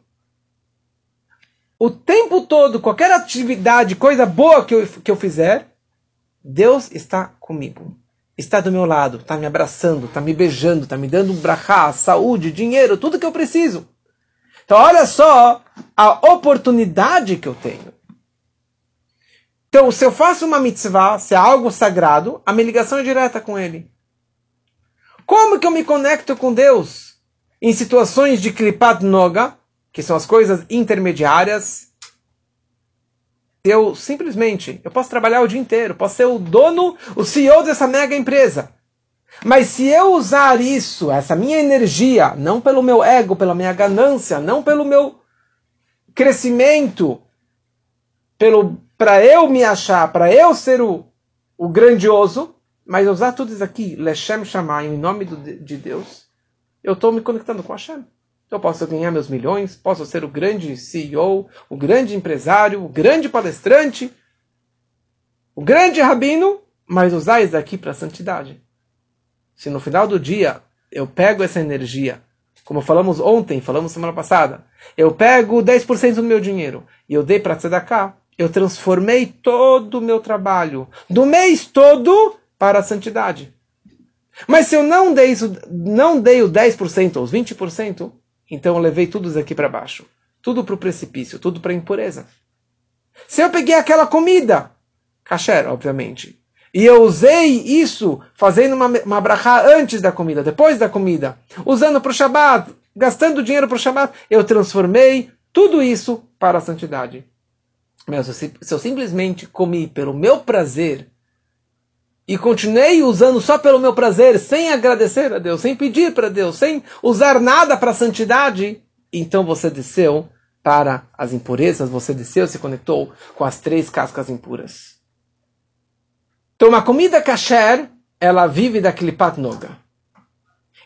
O tempo todo, qualquer atividade, coisa boa que eu, que eu fizer, Deus está comigo. Está do meu lado, está me abraçando, está me beijando, está me dando brachá, saúde, dinheiro, tudo que eu preciso. Então olha só a oportunidade que eu tenho. Então, se eu faço uma mitzvah, se é algo sagrado, a minha ligação é direta com ele. Como que eu me conecto com Deus? Em situações de klipat noga, que são as coisas intermediárias, eu simplesmente, eu posso trabalhar o dia inteiro, posso ser o dono, o CEO dessa mega empresa. Mas se eu usar isso, essa minha energia, não pelo meu ego, pela minha ganância, não pelo meu crescimento, pelo para eu me achar, para eu ser o, o grandioso, mas usar tudo isso aqui, Lechem chamar em nome do, de Deus, eu estou me conectando com Hashem. Eu posso ganhar meus milhões, posso ser o grande CEO, o grande empresário, o grande palestrante, o grande rabino, mas usar isso aqui para a santidade. Se no final do dia eu pego essa energia, como falamos ontem, falamos semana passada, eu pego 10% do meu dinheiro e eu dei para tzedakah, eu transformei todo o meu trabalho do mês todo para a santidade. Mas se eu não dei, isso, não dei o 10% ou os 20%, então eu levei tudo isso aqui para baixo. Tudo para o precipício, tudo para a impureza. Se eu peguei aquela comida, kasher, obviamente, e eu usei isso fazendo uma, uma brachá antes da comida, depois da comida, usando para o Shabbat, gastando dinheiro para o Shabbat, eu transformei tudo isso para a santidade. Mas se eu simplesmente comi pelo meu prazer e continuei usando só pelo meu prazer, sem agradecer a Deus, sem pedir para Deus, sem usar nada para a santidade, então você desceu para as impurezas, você desceu, se conectou com as três cascas impuras. Então, uma comida kasher, ela vive da klipat noga.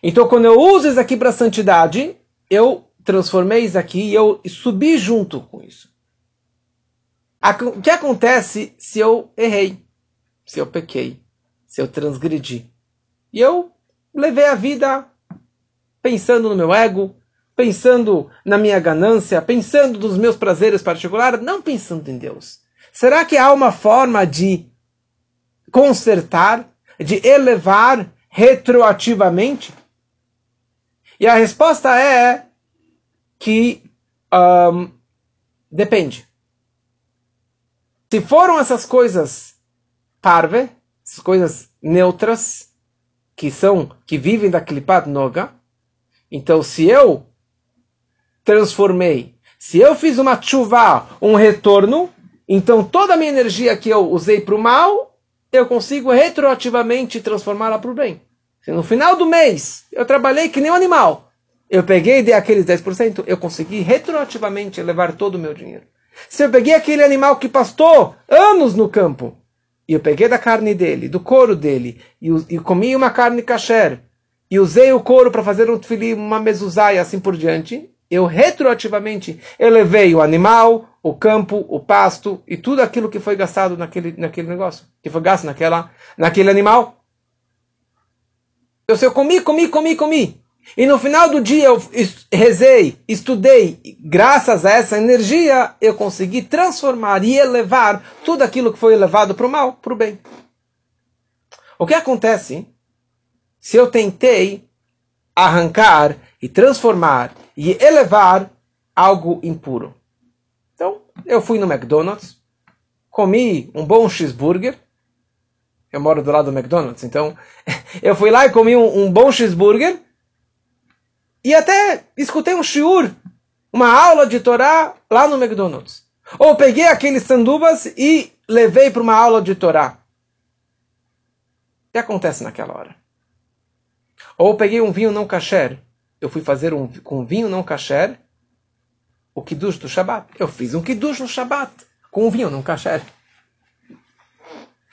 Então, quando eu uso isso aqui para santidade, eu transformei isso aqui e eu subi junto com isso. O que acontece se eu errei? Se eu pequei? Se eu transgredi? E eu levei a vida pensando no meu ego, pensando na minha ganância, pensando nos meus prazeres particulares, não pensando em Deus. Será que há uma forma de consertar, de elevar retroativamente? E a resposta é que um, depende. Se foram essas coisas parve, essas coisas neutras, que são, que vivem da klipat noga, então se eu transformei, se eu fiz uma chuva, um retorno, então toda a minha energia que eu usei para o mal, eu consigo retroativamente transformá-la para o bem. Se no final do mês eu trabalhei que nem um animal, eu peguei e dei aqueles 10%, eu consegui retroativamente levar todo o meu dinheiro. Se eu peguei aquele animal que pastou anos no campo, e eu peguei da carne dele, do couro dele, e, e comi uma carne kasher, e usei o couro para fazer um tefilim, uma mezuzá e assim por diante, eu retroativamente elevei o animal, o campo, o pasto e tudo aquilo que foi gastado naquele, naquele negócio, que foi gasto naquela, naquele animal. Se eu comi, comi, comi, comi, e no final do dia eu rezei, estudei, graças a essa energia eu consegui transformar e elevar tudo aquilo que foi elevado para o mal, para o bem. O que acontece se eu tentei arrancar e transformar e elevar algo impuro? Então, eu fui no McDonald's, comi um bom cheeseburger, eu moro do lado do McDonald's, então eu fui lá e comi um, um bom cheeseburger e até escutei um shiur, uma aula de Torá lá no McDonald's. Ou peguei aqueles sandubas e levei para uma aula de Torá. O que acontece naquela hora? Ou peguei um vinho não kasher. Eu fui fazer um, com vinho não kasher o kiddush do Shabat. Eu fiz um kiddush no Shabat com um vinho não kasher.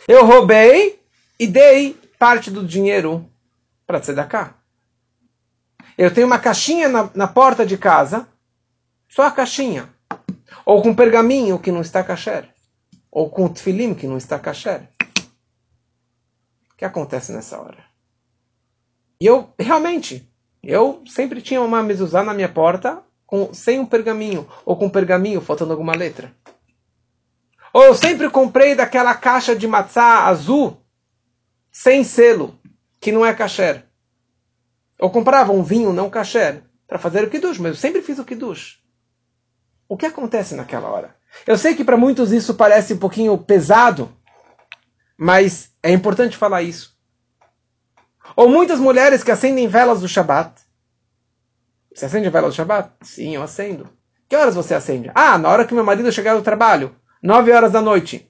Eu roubei e dei parte do dinheiro para tzedakah. Eu tenho uma caixinha na, na porta de casa, só a caixinha. Ou com pergaminho que não está kasher. Ou com tefilim que não está kasher. O que acontece nessa hora? E eu, realmente, eu sempre tinha uma mezuzá na minha porta com, sem um pergaminho. Ou com pergaminho faltando alguma letra. Ou eu sempre comprei daquela caixa de matzá azul sem selo, que não é kasher. Eu comprava um vinho não kasher para fazer o kiddush, mas eu sempre fiz o kiddush. O que acontece naquela hora? Eu sei que para muitos isso parece um pouquinho pesado, mas é importante falar isso. Ou muitas mulheres que acendem velas do Shabat. Você acende a vela do Shabat? Sim, eu acendo. Que horas você acende? Ah, na hora que meu marido chegar do trabalho. Nove horas da noite.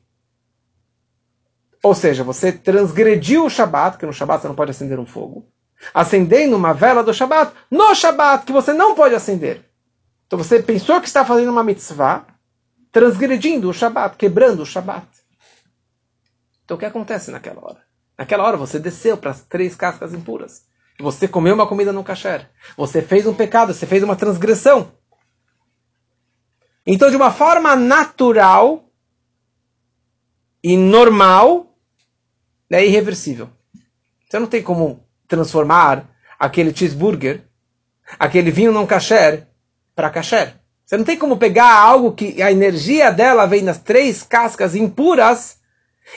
Ou seja, você transgrediu o Shabat, que no Shabat você não pode acender um fogo, acendendo uma vela do Shabat no Shabat, que você não pode acender. Então você pensou que está fazendo uma mitzvah, transgredindo o Shabat, quebrando o Shabat. Então o que acontece naquela hora? Naquela hora você desceu para as três cascas impuras. Você comeu uma comida no kasher. Você fez um pecado, você fez uma transgressão. Então, de uma forma natural e normal, é irreversível. Você não tem como transformar aquele cheeseburger, aquele vinho não kasher, para kasher. Você não tem como pegar algo que a energia dela vem das três cascas impuras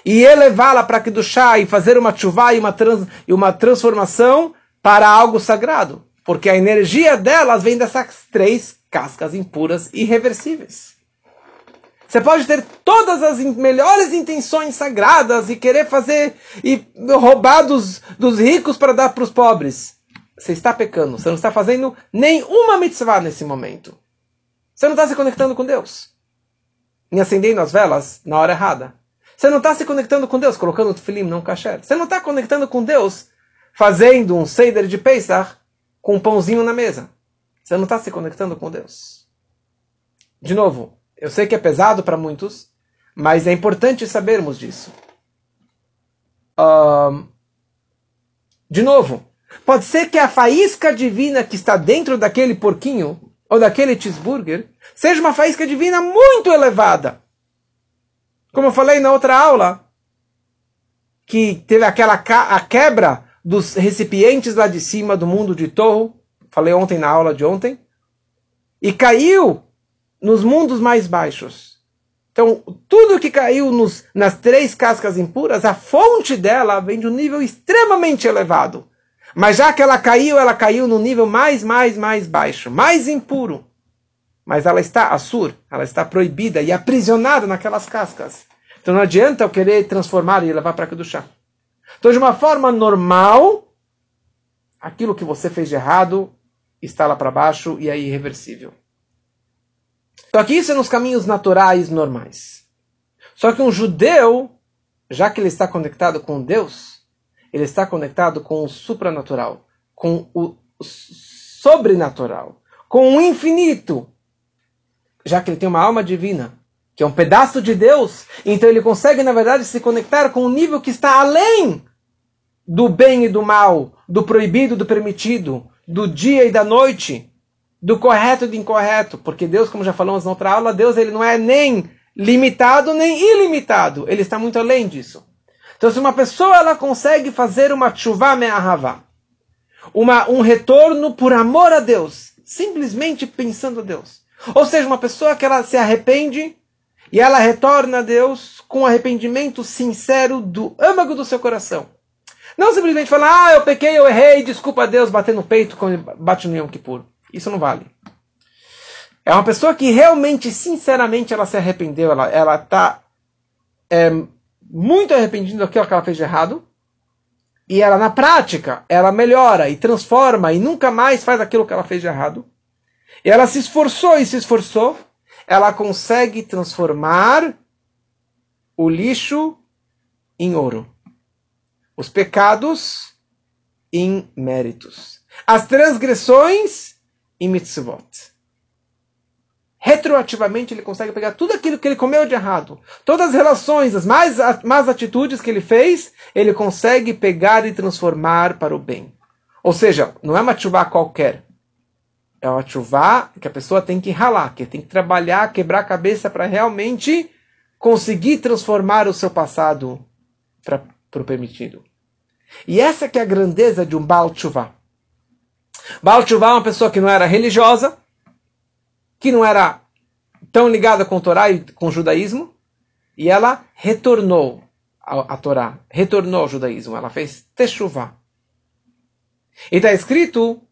e elevá-la para que do chá e fazer uma chuva e uma, trans, e uma transformação para algo sagrado. Porque a energia delas vem dessas três cascas impuras irreversíveis. Você pode ter todas as melhores intenções sagradas e querer fazer e roubar dos, dos ricos para dar para os pobres. Você está pecando. Você não está fazendo nenhuma mitzvah nesse momento. Você não está se conectando com Deus. Nem acendendo as velas na hora errada. Você não está se conectando com Deus, colocando o tefilim não kasher. Você não está conectando com Deus fazendo um seder de Pesach com um pãozinho na mesa. Você não está se conectando com Deus. De novo, eu sei que é pesado para muitos, mas é importante sabermos disso. de novo, pode ser que a faísca divina que está dentro daquele porquinho ou daquele cheeseburger seja uma faísca divina muito elevada. Como eu falei na outra aula, que teve aquela a quebra dos recipientes lá de cima do mundo de Torro, falei ontem na aula de ontem, e caiu nos mundos mais baixos. Então, tudo que caiu nos, nas três cascas impuras, a fonte dela vem de um nível extremamente elevado. Mas já que ela caiu, ela caiu no nível mais, mais, mais baixo, mais impuro. Mas ela está assur, ela está proibida e aprisionada naquelas cascas. Então não adianta eu querer transformar e levar para a chá. Então, de uma forma normal, aquilo que você fez de errado está lá para baixo e é irreversível. Só que isso é nos caminhos naturais normais. Só que um judeu, já que ele está conectado com Deus, ele está conectado com o supranatural, com o sobrenatural, com o infinito. Já que ele tem uma alma divina, que é um pedaço de Deus, então ele consegue, na verdade, se conectar com um nível que está além do bem e do mal, do proibido e do permitido, do dia e da noite do correto e do incorreto, porque Deus, como já falamos na outra aula, Deus ele não é nem limitado nem ilimitado, ele está muito além disso. Então, se uma pessoa ela consegue fazer uma chuva me'ahavá, uma um retorno por amor a Deus, simplesmente pensando a Deus, ou seja, uma pessoa que ela se arrepende e ela retorna a Deus com arrependimento sincero do âmago do seu coração. Não simplesmente falar, ah, eu pequei, eu errei, desculpa a Deus, bater no peito quando bate no Yom Kippur. Isso não vale. É uma pessoa que realmente, sinceramente, ela se arrependeu, ela ela está é, muito arrependida daquilo que ela fez de errado, e ela na prática ela melhora e transforma e nunca mais faz aquilo que ela fez de errado. E ela se esforçou e se esforçou, ela consegue transformar o lixo em ouro, os pecados em méritos, as transgressões em mitzvot. Retroativamente ele consegue pegar tudo aquilo que ele comeu de errado, todas as relações, as mais, más atitudes que ele fez, ele consegue pegar e transformar para o bem. Ou seja, não é uma chuva qualquer. É uma chuva que a pessoa tem que ralar, que tem que trabalhar, quebrar a cabeça para realmente conseguir transformar o seu passado para o permitido. E essa que é a grandeza de um Baal Tshuva. Baal Tshuva é uma pessoa que não era religiosa, que não era tão ligada com o Torá e com o judaísmo, e ela retornou a Torá, retornou ao judaísmo, ela fez Teshuvah. E está escrito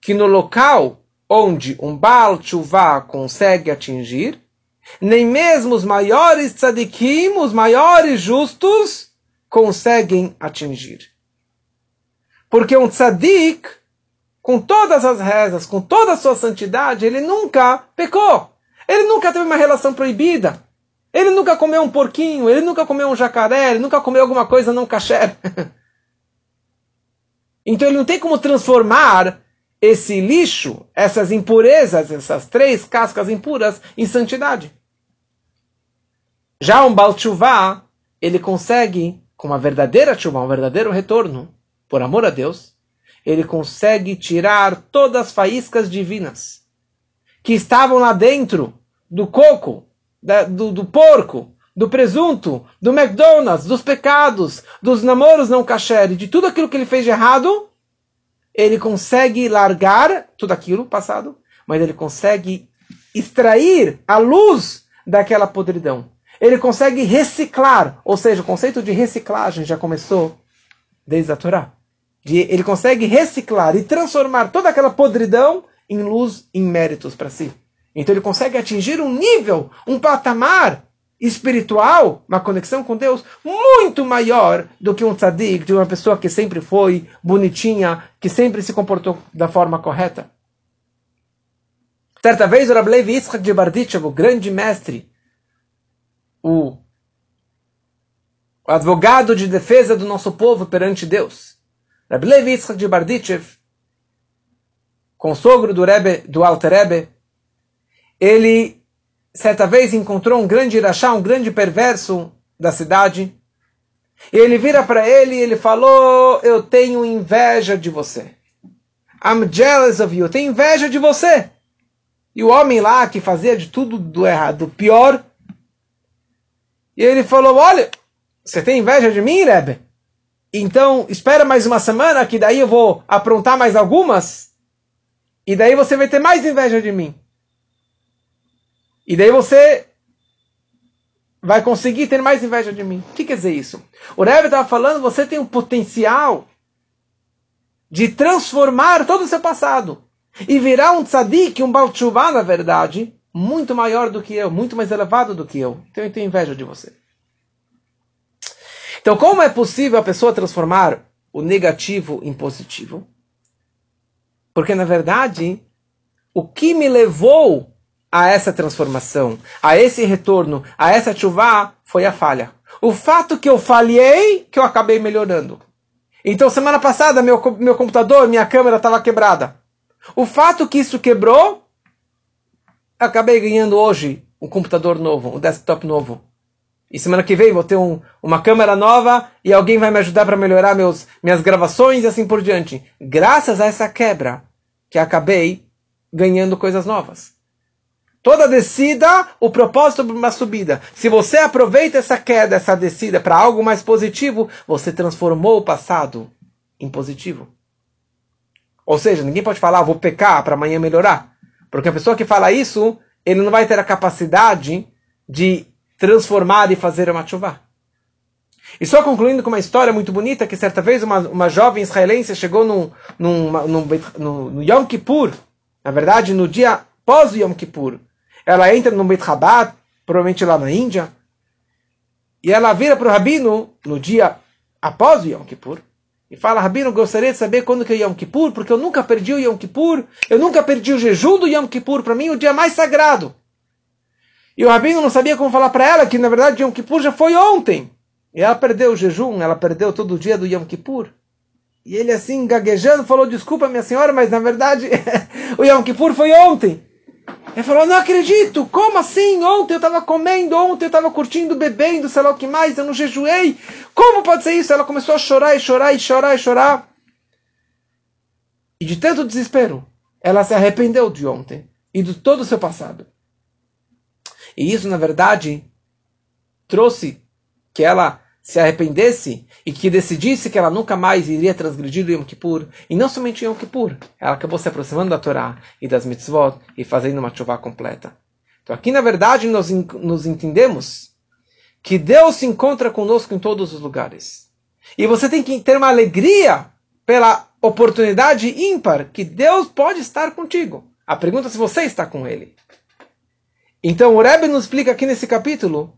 que no local onde um Baal Tshuva consegue atingir, nem mesmo os maiores tzadikim, os maiores justos, conseguem atingir. Porque um tzadik, com todas as rezas, com toda a sua santidade, ele nunca pecou. Ele nunca teve uma relação proibida. Ele nunca comeu um porquinho, ele nunca comeu um jacaré, ele nunca comeu alguma coisa não kasher. então ele não tem como transformar esse lixo, essas impurezas, essas três cascas impuras, em santidade. Já um Baal Tshuva, ele consegue, com uma verdadeira tshuva, um verdadeiro retorno, por amor a Deus, ele consegue tirar todas as faíscas divinas que estavam lá dentro do coco, da, do, do porco, do presunto, do McDonald's, dos pecados, dos namoros não kasher, de tudo aquilo que ele fez de errado, ele consegue largar tudo aquilo passado, mas ele consegue extrair a luz daquela podridão. Ele consegue reciclar, ou seja, o conceito de reciclagem já começou desde a Torá. De, ele consegue reciclar e transformar toda aquela podridão em luz, em méritos para si. Então ele consegue atingir um nível, um patamar espiritual, uma conexão com Deus muito maior do que um tzadik, de uma pessoa que sempre foi bonitinha, que sempre se comportou da forma correta. Certa vez o Rav Levi Yitzchak de Barditchev, o grande mestre, o advogado de defesa do nosso povo perante Deus, Rav Levi Yitzchak de Barditchev, consogro do, Rebbe, do Alter Rebbe, ele certa vez encontrou um grande irachá, um grande perverso da cidade. E ele vira para ele e ele falou: Eu tenho inveja de você. I'm jealous of you. Eu tenho inveja de você. E o homem lá que fazia de tudo do errado, do pior. E ele falou: Olha, você tem inveja de mim, Rebbe? Então espera mais uma semana que daí eu vou aprontar mais algumas. E daí você vai ter mais inveja de mim. E daí você vai conseguir ter mais inveja de mim. O que quer dizer isso? O Rebbe estava falando, você tem um potencial de transformar todo o seu passado e virar um tzadik, um balchuvá, na verdade, muito maior do que eu, muito mais elevado do que eu. Então eu tenho inveja de você. Então, como é possível a pessoa transformar o negativo em positivo? Porque, na verdade, o que me levou a essa transformação, a esse retorno, a essa chuva, foi a falha. O fato que eu falhei, que eu acabei melhorando. Então, semana passada, meu, meu computador, minha câmera estava quebrada. O fato que isso quebrou, acabei ganhando hoje um computador novo, um desktop novo. E semana que vem vou ter um, uma câmera nova e alguém vai me ajudar para melhorar meus, minhas gravações e assim por diante. Graças a essa quebra que acabei ganhando coisas novas. Toda descida, o propósito de uma subida. Se você aproveita essa queda, essa descida para algo mais positivo, você transformou o passado em positivo. Ou seja, ninguém pode falar, ah, vou pecar para amanhã melhorar. Porque a pessoa que fala isso, ele não vai ter a capacidade de transformar e fazer uma chuva. E só concluindo com uma história muito bonita, que certa vez uma, uma jovem israelense chegou no, no, no, Yom Kippur, na verdade no dia pós o Yom Kippur, ela entra no Beit Chabad, provavelmente lá na Índia, e ela vira para o Rabino no dia após o Yom Kippur, e fala, Rabino, gostaria de saber quando que é Yom Kippur, porque eu nunca perdi o Yom Kippur, eu nunca perdi o jejum do Yom Kippur, para mim o dia mais sagrado. E o Rabino não sabia como falar para ela que, na verdade, Yom Kippur já foi ontem. E ela perdeu o jejum, ela perdeu todo o dia do Yom Kippur. E ele assim, gaguejando, falou, desculpa minha senhora, mas na verdade o Yom Kippur foi ontem. Ele falou, não acredito, como assim? Ontem eu estava comendo, ontem eu estava curtindo, bebendo, sei lá o que mais, eu não jejuei. Como pode ser isso? Ela começou a chorar e chorar e chorar e chorar. E de tanto desespero, ela se arrependeu de ontem e de todo o seu passado. E isso, na verdade, trouxe que ela se arrependesse e que decidisse que ela nunca mais iria transgredir o Yom Kippur, e não somente Yom Kippur, ela acabou se aproximando da Torá e das mitzvot e fazendo uma chuva completa. Então aqui, na verdade, nós nos entendemos que Deus se encontra conosco em todos os lugares. E você tem que ter uma alegria pela oportunidade ímpar que Deus pode estar contigo. A pergunta é se você está com ele. Então o Rebbe nos explica aqui nesse capítulo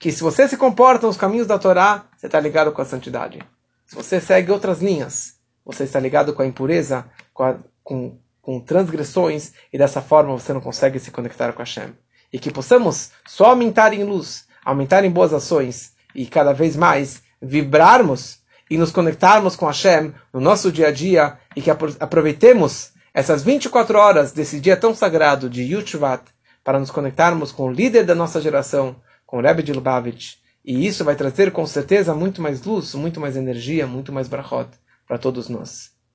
que se você se comporta nos caminhos da Torá, você está ligado com a santidade. Se você segue outras linhas, você está ligado com a impureza, com, a, com, com transgressões, e dessa forma você não consegue se conectar com Hashem. E que possamos só aumentar em luz, aumentar em boas ações, e cada vez mais vibrarmos e nos conectarmos com Hashem no nosso dia a dia, e que aproveitemos essas 24 horas desse dia tão sagrado de Yushvat para nos conectarmos com o líder da nossa geração, com o Rebbe de Lubavitch, e isso vai trazer com certeza muito mais luz, muito mais energia, muito mais brachot para todos nós.